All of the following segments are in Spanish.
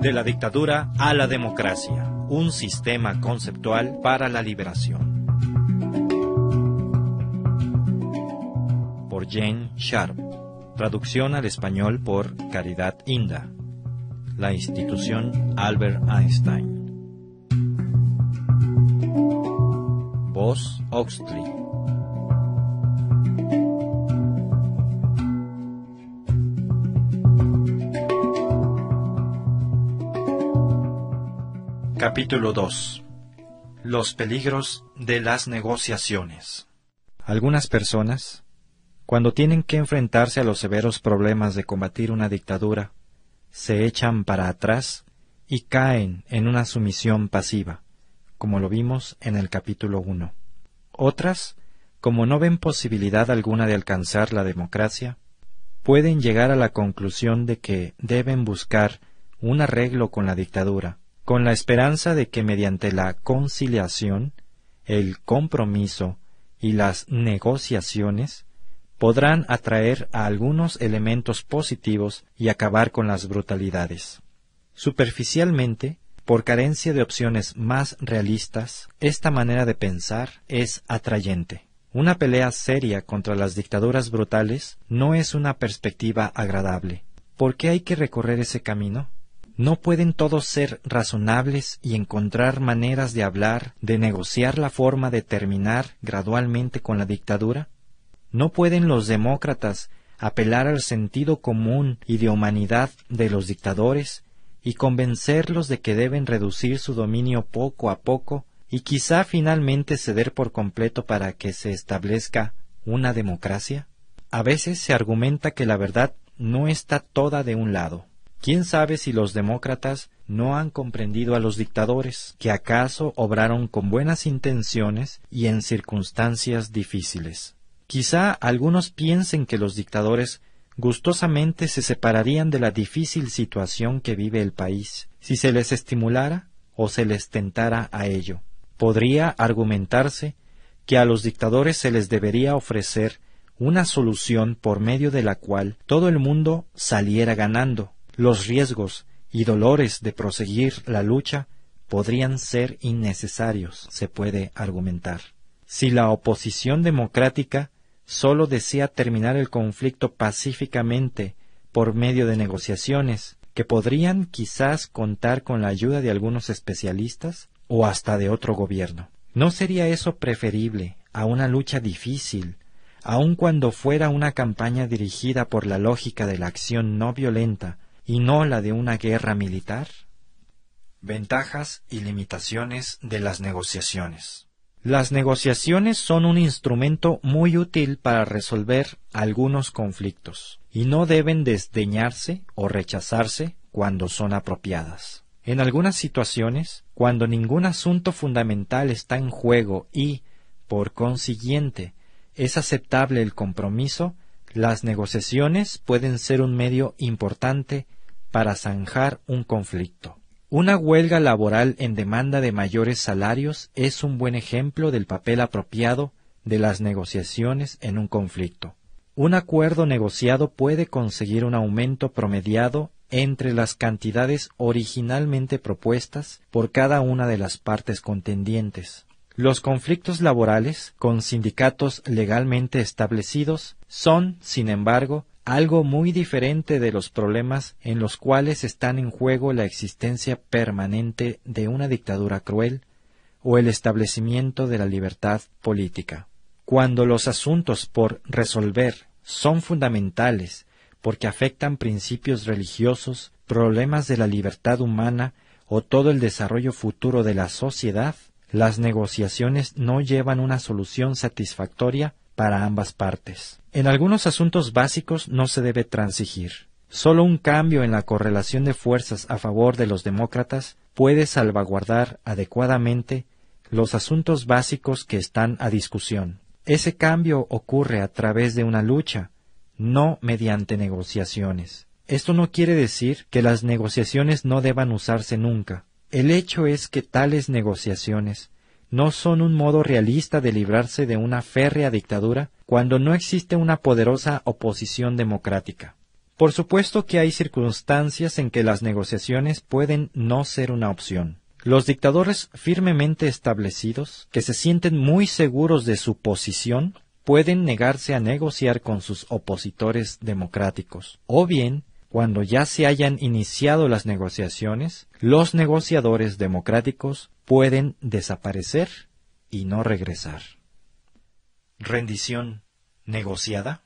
De la dictadura a la democracia, un sistema conceptual para la liberación. Por Jane Sharp. Traducción al español por Caridad Inda. La institución Albert Einstein. Voz Oxley. Capítulo 2 Los peligros de las negociaciones. Algunas personas, cuando tienen que enfrentarse a los severos problemas de combatir una dictadura, se echan para atrás y caen en una sumisión pasiva, como lo vimos en el capítulo 1. Otras, como no ven posibilidad alguna de alcanzar la democracia, pueden llegar a la conclusión de que deben buscar un arreglo con la dictadura, con la esperanza de que mediante la conciliación, el compromiso y las negociaciones podrán atraer a algunos elementos positivos y acabar con las brutalidades. Superficialmente, por carencia de opciones más realistas, esta manera de pensar es atrayente. Una pelea seria contra las dictaduras brutales no es una perspectiva agradable. ¿Por qué hay que recorrer ese camino? ¿No pueden todos ser razonables y encontrar maneras de hablar, de negociar la forma de terminar gradualmente con la dictadura? ¿No pueden los demócratas apelar al sentido común y de humanidad de los dictadores y convencerlos de que deben reducir su dominio poco a poco y quizá finalmente ceder por completo para que se establezca una democracia? A veces se argumenta que la verdad no está toda de un lado. ¿Quién sabe si los demócratas no han comprendido a los dictadores, que acaso obraron con buenas intenciones y en circunstancias difíciles? Quizá algunos piensen que los dictadores gustosamente se separarían de la difícil situación que vive el país, si se les estimulara o se les tentara a ello. Podría argumentarse que a los dictadores se les debería ofrecer una solución por medio de la cual todo el mundo saliera ganando, los riesgos y dolores de proseguir la lucha podrían ser innecesarios, se puede argumentar. Si la oposición democrática sólo desea terminar el conflicto pacíficamente por medio de negociaciones, que podrían quizás contar con la ayuda de algunos especialistas o hasta de otro gobierno. ¿No sería eso preferible a una lucha difícil, aun cuando fuera una campaña dirigida por la lógica de la acción no violenta y no la de una guerra militar? Ventajas y limitaciones de las negociaciones. Las negociaciones son un instrumento muy útil para resolver algunos conflictos y no deben desdeñarse o rechazarse cuando son apropiadas. En algunas situaciones, cuando ningún asunto fundamental está en juego y, por consiguiente, es aceptable el compromiso, las negociaciones pueden ser un medio importante para zanjar un conflicto. Una huelga laboral en demanda de mayores salarios es un buen ejemplo del papel apropiado de las negociaciones en un conflicto. Un acuerdo negociado puede conseguir un aumento promediado entre las cantidades originalmente propuestas por cada una de las partes contendientes. Los conflictos laborales, con sindicatos legalmente establecidos, son, sin embargo, algo muy diferente de los problemas en los cuales están en juego la existencia permanente de una dictadura cruel o el establecimiento de la libertad política. Cuando los asuntos por resolver son fundamentales porque afectan principios religiosos, problemas de la libertad humana o todo el desarrollo futuro de la sociedad, las negociaciones no llevan una solución satisfactoria para ambas partes. En algunos asuntos básicos no se debe transigir. Solo un cambio en la correlación de fuerzas a favor de los demócratas puede salvaguardar adecuadamente los asuntos básicos que están a discusión. Ese cambio ocurre a través de una lucha, no mediante negociaciones. Esto no quiere decir que las negociaciones no deban usarse nunca. El hecho es que tales negociaciones no son un modo realista de librarse de una férrea dictadura cuando no existe una poderosa oposición democrática. Por supuesto que hay circunstancias en que las negociaciones pueden no ser una opción. Los dictadores firmemente establecidos, que se sienten muy seguros de su posición, pueden negarse a negociar con sus opositores democráticos, o bien, cuando ya se hayan iniciado las negociaciones, los negociadores democráticos pueden desaparecer y no regresar. Rendición negociada.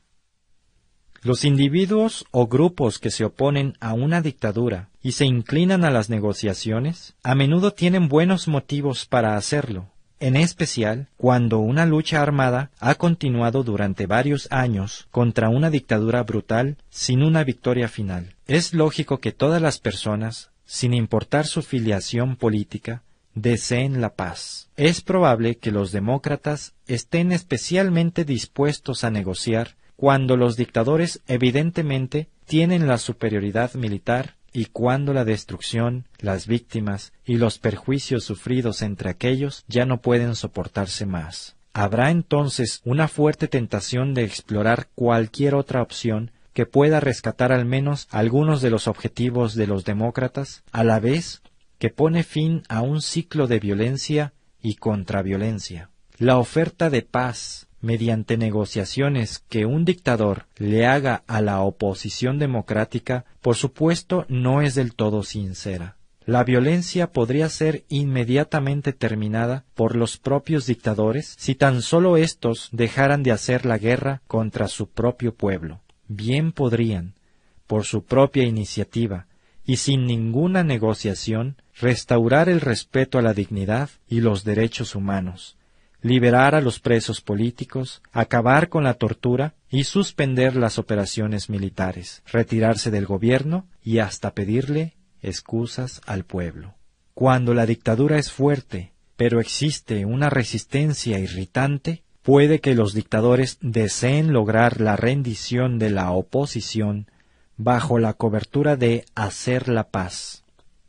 Los individuos o grupos que se oponen a una dictadura y se inclinan a las negociaciones a menudo tienen buenos motivos para hacerlo, en especial cuando una lucha armada ha continuado durante varios años contra una dictadura brutal sin una victoria final. Es lógico que todas las personas, sin importar su filiación política, deseen la paz. Es probable que los demócratas estén especialmente dispuestos a negociar cuando los dictadores evidentemente tienen la superioridad militar y cuando la destrucción, las víctimas y los perjuicios sufridos entre aquellos ya no pueden soportarse más. Habrá entonces una fuerte tentación de explorar cualquier otra opción que pueda rescatar al menos algunos de los objetivos de los demócratas, a la vez que pone fin a un ciclo de violencia y contraviolencia. La oferta de paz mediante negociaciones que un dictador le haga a la oposición democrática, por supuesto no es del todo sincera. La violencia podría ser inmediatamente terminada por los propios dictadores si tan solo éstos dejaran de hacer la guerra contra su propio pueblo. Bien podrían, por su propia iniciativa, y sin ninguna negociación, restaurar el respeto a la dignidad y los derechos humanos, liberar a los presos políticos, acabar con la tortura y suspender las operaciones militares, retirarse del gobierno y hasta pedirle excusas al pueblo. Cuando la dictadura es fuerte, pero existe una resistencia irritante, puede que los dictadores deseen lograr la rendición de la oposición bajo la cobertura de hacer la paz.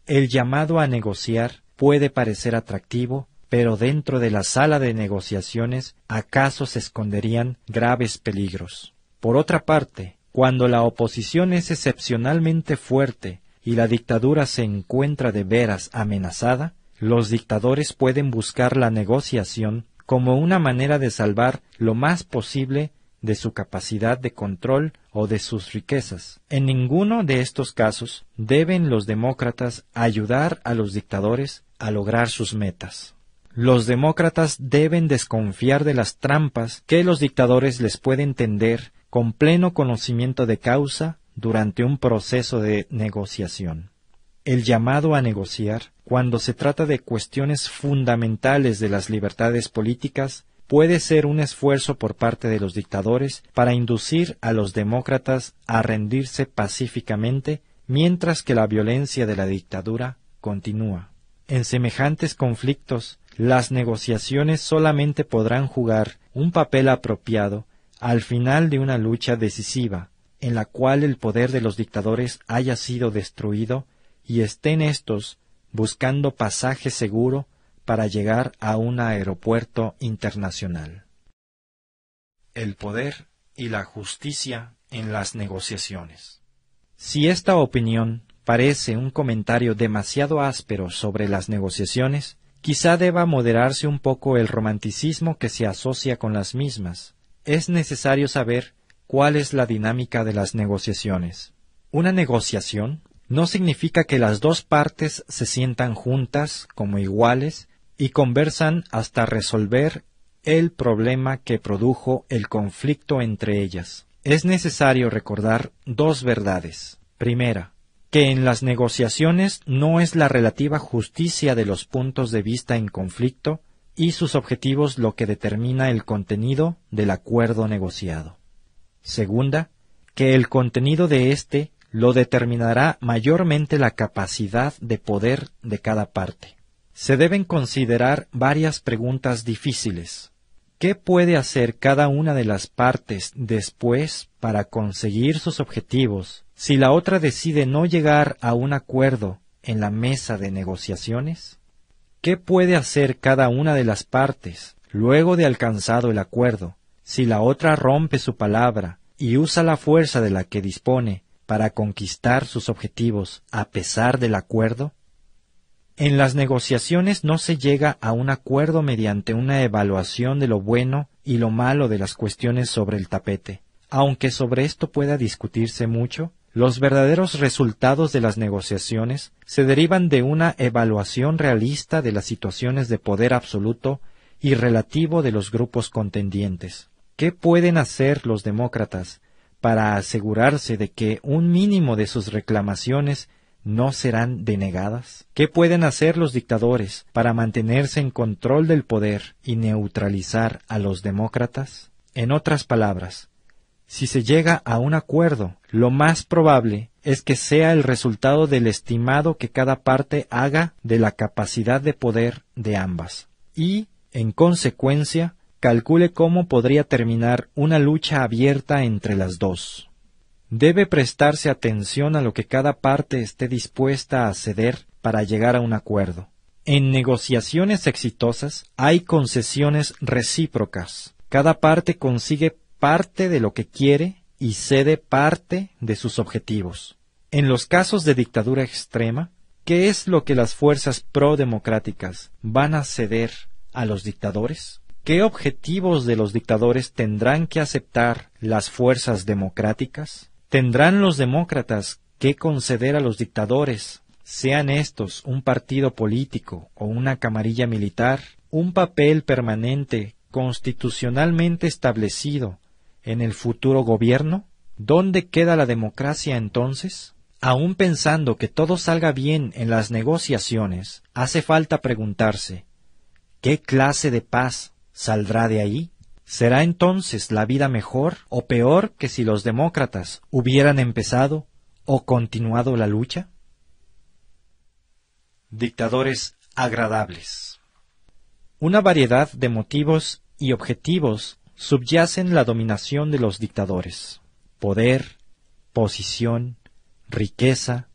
El llamado a negociar puede parecer atractivo, pero dentro de la sala de negociaciones acaso se esconderían graves peligros. Por otra parte, cuando la oposición es excepcionalmente fuerte y la dictadura se encuentra de veras amenazada, los dictadores pueden buscar la negociación como una manera de salvar lo más posible de su capacidad de control o de sus riquezas. En ninguno de estos casos deben los demócratas ayudar a los dictadores a lograr sus metas. Los demócratas deben desconfiar de las trampas que los dictadores les pueden tender con pleno conocimiento de causa durante un proceso de negociación. El llamado a negociar, cuando se trata de cuestiones fundamentales de las libertades políticas, puede ser un esfuerzo por parte de los dictadores para inducir a los demócratas a rendirse pacíficamente mientras que la violencia de la dictadura continúa. En semejantes conflictos, las negociaciones solamente podrán jugar un papel apropiado al final de una lucha decisiva, en la cual el poder de los dictadores haya sido destruido y estén éstos buscando pasaje seguro para llegar a un aeropuerto internacional. El poder y la justicia en las negociaciones. Si esta opinión parece un comentario demasiado áspero sobre las negociaciones, quizá deba moderarse un poco el romanticismo que se asocia con las mismas. Es necesario saber cuál es la dinámica de las negociaciones. Una negociación no significa que las dos partes se sientan juntas como iguales y conversan hasta resolver el problema que produjo el conflicto entre ellas. Es necesario recordar dos verdades. Primera, que en las negociaciones no es la relativa justicia de los puntos de vista en conflicto y sus objetivos lo que determina el contenido del acuerdo negociado. Segunda, que el contenido de éste lo determinará mayormente la capacidad de poder de cada parte se deben considerar varias preguntas difíciles. ¿Qué puede hacer cada una de las partes después para conseguir sus objetivos si la otra decide no llegar a un acuerdo en la mesa de negociaciones? ¿Qué puede hacer cada una de las partes luego de alcanzado el acuerdo si la otra rompe su palabra y usa la fuerza de la que dispone para conquistar sus objetivos a pesar del acuerdo? En las negociaciones no se llega a un acuerdo mediante una evaluación de lo bueno y lo malo de las cuestiones sobre el tapete. Aunque sobre esto pueda discutirse mucho, los verdaderos resultados de las negociaciones se derivan de una evaluación realista de las situaciones de poder absoluto y relativo de los grupos contendientes. ¿Qué pueden hacer los demócratas para asegurarse de que un mínimo de sus reclamaciones no serán denegadas? ¿Qué pueden hacer los dictadores para mantenerse en control del poder y neutralizar a los demócratas? En otras palabras, si se llega a un acuerdo, lo más probable es que sea el resultado del estimado que cada parte haga de la capacidad de poder de ambas, y, en consecuencia, calcule cómo podría terminar una lucha abierta entre las dos. Debe prestarse atención a lo que cada parte esté dispuesta a ceder para llegar a un acuerdo. En negociaciones exitosas hay concesiones recíprocas. Cada parte consigue parte de lo que quiere y cede parte de sus objetivos. En los casos de dictadura extrema, ¿qué es lo que las fuerzas pro-democráticas van a ceder a los dictadores? ¿Qué objetivos de los dictadores tendrán que aceptar las fuerzas democráticas? ¿Tendrán los demócratas que conceder a los dictadores, sean estos un partido político o una camarilla militar, un papel permanente constitucionalmente establecido en el futuro gobierno? ¿Dónde queda la democracia entonces? Aun pensando que todo salga bien en las negociaciones, hace falta preguntarse ¿qué clase de paz saldrá de ahí? ¿Será entonces la vida mejor o peor que si los demócratas hubieran empezado o continuado la lucha? Dictadores agradables. Una variedad de motivos y objetivos subyacen la dominación de los dictadores, poder, posición, riqueza,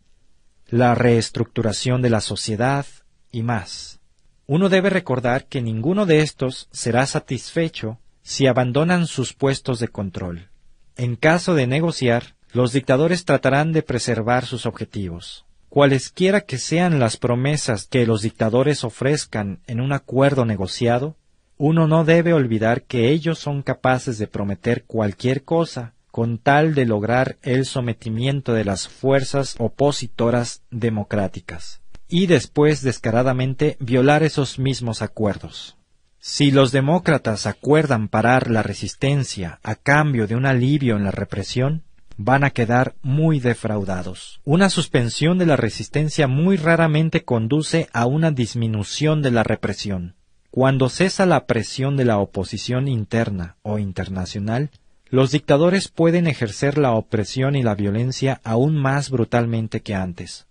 la reestructuración de la sociedad y más. Uno debe recordar que ninguno de estos será satisfecho si abandonan sus puestos de control. En caso de negociar, los dictadores tratarán de preservar sus objetivos. Cualesquiera que sean las promesas que los dictadores ofrezcan en un acuerdo negociado, uno no debe olvidar que ellos son capaces de prometer cualquier cosa con tal de lograr el sometimiento de las fuerzas opositoras democráticas, y después descaradamente violar esos mismos acuerdos. Si los demócratas acuerdan parar la resistencia a cambio de un alivio en la represión, van a quedar muy defraudados. Una suspensión de la resistencia muy raramente conduce a una disminución de la represión. Cuando cesa la presión de la oposición interna o internacional, los dictadores pueden ejercer la opresión y la violencia aún más brutalmente que antes.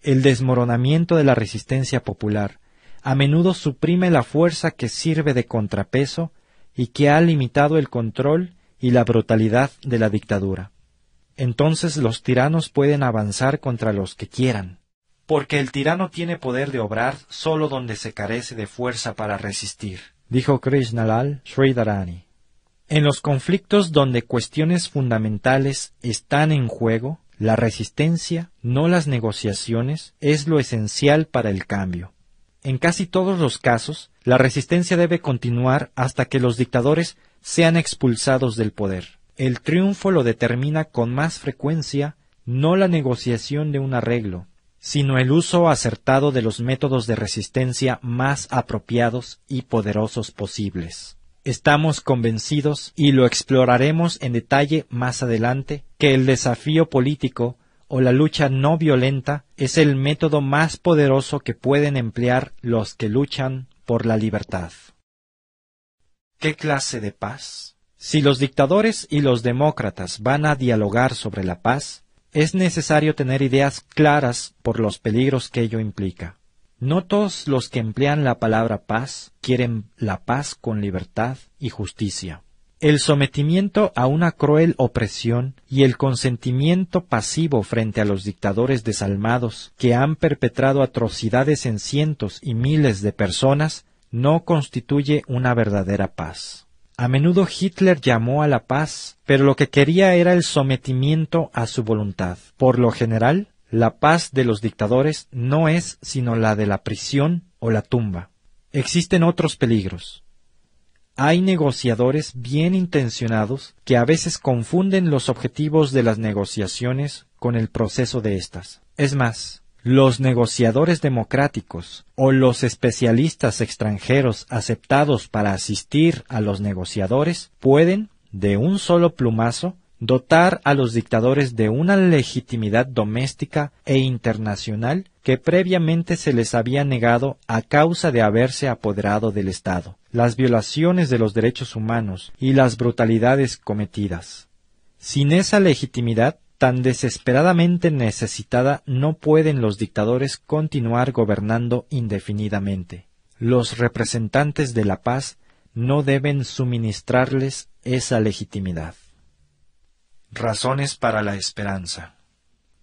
El desmoronamiento de la resistencia popular a menudo suprime la fuerza que sirve de contrapeso y que ha limitado el control y la brutalidad de la dictadura. Entonces los tiranos pueden avanzar contra los que quieran, porque el tirano tiene poder de obrar sólo donde se carece de fuerza para resistir, dijo Krishnalal Sridharani. En los conflictos donde cuestiones fundamentales están en juego, la resistencia, no las negociaciones, es lo esencial para el cambio. En casi todos los casos, la resistencia debe continuar hasta que los dictadores sean expulsados del poder. El triunfo lo determina con más frecuencia no la negociación de un arreglo, sino el uso acertado de los métodos de resistencia más apropiados y poderosos posibles. Estamos convencidos, y lo exploraremos en detalle más adelante, que el desafío político o la lucha no violenta es el método más poderoso que pueden emplear los que luchan por la libertad. ¿Qué clase de paz? Si los dictadores y los demócratas van a dialogar sobre la paz, es necesario tener ideas claras por los peligros que ello implica. No todos los que emplean la palabra paz quieren la paz con libertad y justicia. El sometimiento a una cruel opresión y el consentimiento pasivo frente a los dictadores desalmados que han perpetrado atrocidades en cientos y miles de personas no constituye una verdadera paz. A menudo Hitler llamó a la paz, pero lo que quería era el sometimiento a su voluntad. Por lo general, la paz de los dictadores no es sino la de la prisión o la tumba. Existen otros peligros. Hay negociadores bien intencionados que a veces confunden los objetivos de las negociaciones con el proceso de éstas. Es más, los negociadores democráticos o los especialistas extranjeros aceptados para asistir a los negociadores pueden, de un solo plumazo, dotar a los dictadores de una legitimidad doméstica e internacional que previamente se les había negado a causa de haberse apoderado del Estado, las violaciones de los derechos humanos y las brutalidades cometidas. Sin esa legitimidad, tan desesperadamente necesitada no pueden los dictadores continuar gobernando indefinidamente. Los representantes de la paz no deben suministrarles esa legitimidad. Razones para la esperanza.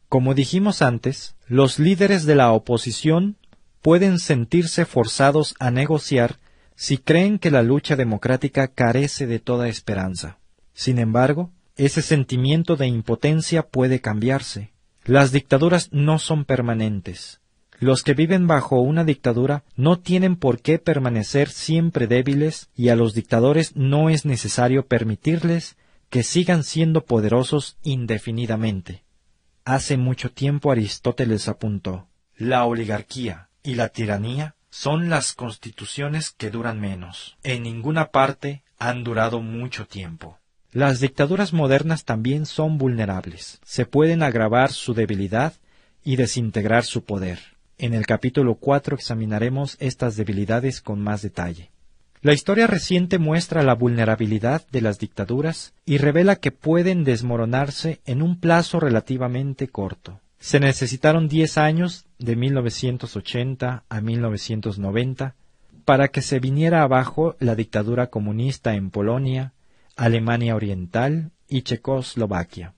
Como dijimos antes, los líderes de la oposición pueden sentirse forzados a negociar si creen que la lucha democrática carece de toda esperanza. Sin embargo, ese sentimiento de impotencia puede cambiarse. Las dictaduras no son permanentes. Los que viven bajo una dictadura no tienen por qué permanecer siempre débiles y a los dictadores no es necesario permitirles que sigan siendo poderosos indefinidamente. Hace mucho tiempo Aristóteles apuntó, la oligarquía y la tiranía son las constituciones que duran menos. En ninguna parte han durado mucho tiempo. Las dictaduras modernas también son vulnerables. Se pueden agravar su debilidad y desintegrar su poder. En el capítulo 4 examinaremos estas debilidades con más detalle. La historia reciente muestra la vulnerabilidad de las dictaduras y revela que pueden desmoronarse en un plazo relativamente corto. Se necesitaron diez años, de 1980 a 1990, para que se viniera abajo la dictadura comunista en Polonia, Alemania Oriental y Checoslovaquia.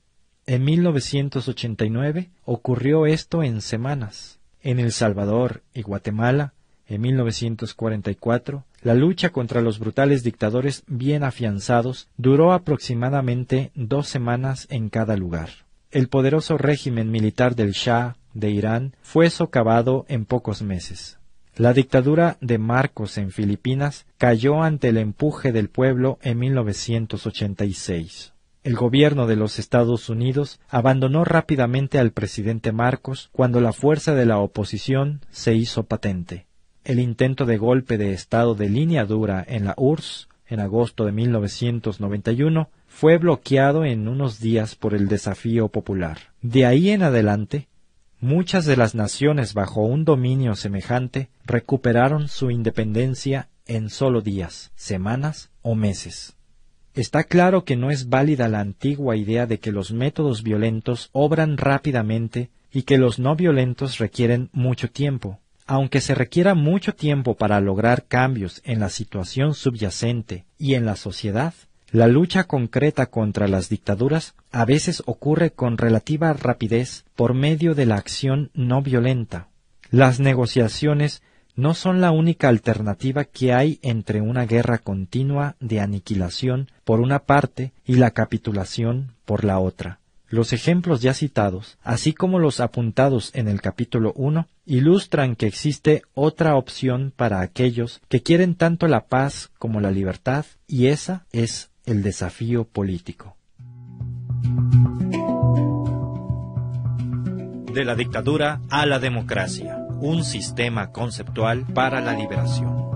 En 1989 ocurrió esto en semanas. En El Salvador y Guatemala, en 1944, la lucha contra los brutales dictadores bien afianzados duró aproximadamente dos semanas en cada lugar. El poderoso régimen militar del Shah de Irán fue socavado en pocos meses. La dictadura de Marcos en Filipinas cayó ante el empuje del pueblo en 1986. El gobierno de los Estados Unidos abandonó rápidamente al presidente Marcos cuando la fuerza de la oposición se hizo patente. El intento de golpe de Estado de línea dura en la URSS en agosto de 1991 fue bloqueado en unos días por el desafío popular. De ahí en adelante, Muchas de las naciones bajo un dominio semejante recuperaron su independencia en solo días, semanas o meses. Está claro que no es válida la antigua idea de que los métodos violentos obran rápidamente y que los no violentos requieren mucho tiempo. Aunque se requiera mucho tiempo para lograr cambios en la situación subyacente y en la sociedad, la lucha concreta contra las dictaduras a veces ocurre con relativa rapidez por medio de la acción no violenta. Las negociaciones no son la única alternativa que hay entre una guerra continua de aniquilación por una parte y la capitulación por la otra. Los ejemplos ya citados, así como los apuntados en el capítulo 1, ilustran que existe otra opción para aquellos que quieren tanto la paz como la libertad, y esa es el desafío político. De la dictadura a la democracia, un sistema conceptual para la liberación.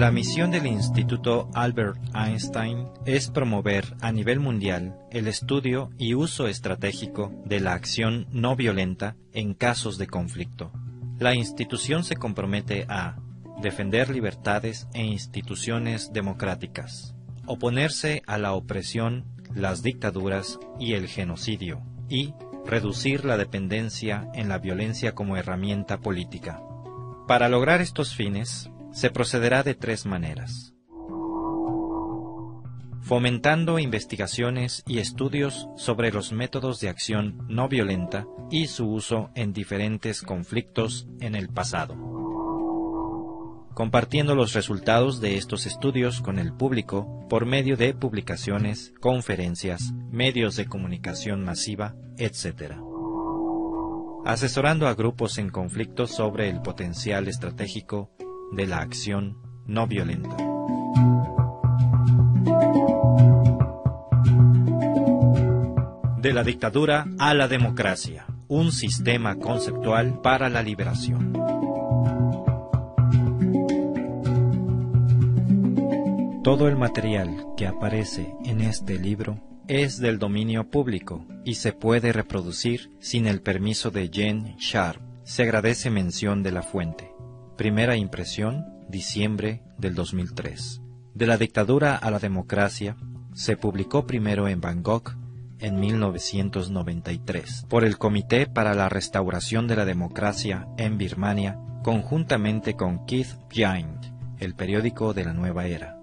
La misión del Instituto Albert Einstein es promover a nivel mundial el estudio y uso estratégico de la acción no violenta en casos de conflicto. La institución se compromete a defender libertades e instituciones democráticas, oponerse a la opresión, las dictaduras y el genocidio, y reducir la dependencia en la violencia como herramienta política. Para lograr estos fines, se procederá de tres maneras. Fomentando investigaciones y estudios sobre los métodos de acción no violenta y su uso en diferentes conflictos en el pasado compartiendo los resultados de estos estudios con el público por medio de publicaciones, conferencias, medios de comunicación masiva, etc. Asesorando a grupos en conflicto sobre el potencial estratégico de la acción no violenta. De la dictadura a la democracia, un sistema conceptual para la liberación. Todo el material que aparece en este libro es del dominio público y se puede reproducir sin el permiso de Jen Sharp. Se agradece mención de la fuente. Primera impresión, diciembre del 2003. De la dictadura a la democracia, se publicó primero en Bangkok en 1993 por el Comité para la Restauración de la Democracia en Birmania, conjuntamente con Keith Giant, el periódico de la nueva era.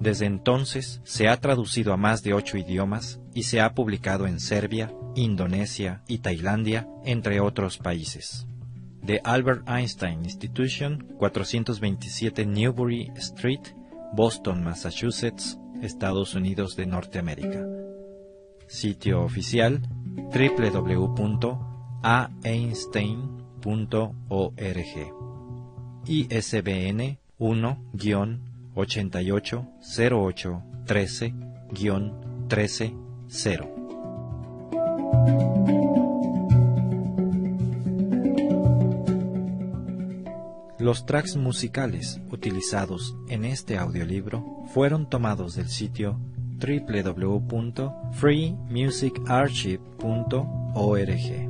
Desde entonces se ha traducido a más de ocho idiomas y se ha publicado en Serbia, Indonesia y Tailandia, entre otros países. The Albert Einstein Institution, 427 Newbury Street, Boston, Massachusetts, Estados Unidos de Norteamérica. Sitio oficial www.aeinstein.org. ISBN 1-880813-130. Los tracks musicales utilizados en este audiolibro fueron tomados del sitio www.freemusicarchive.org.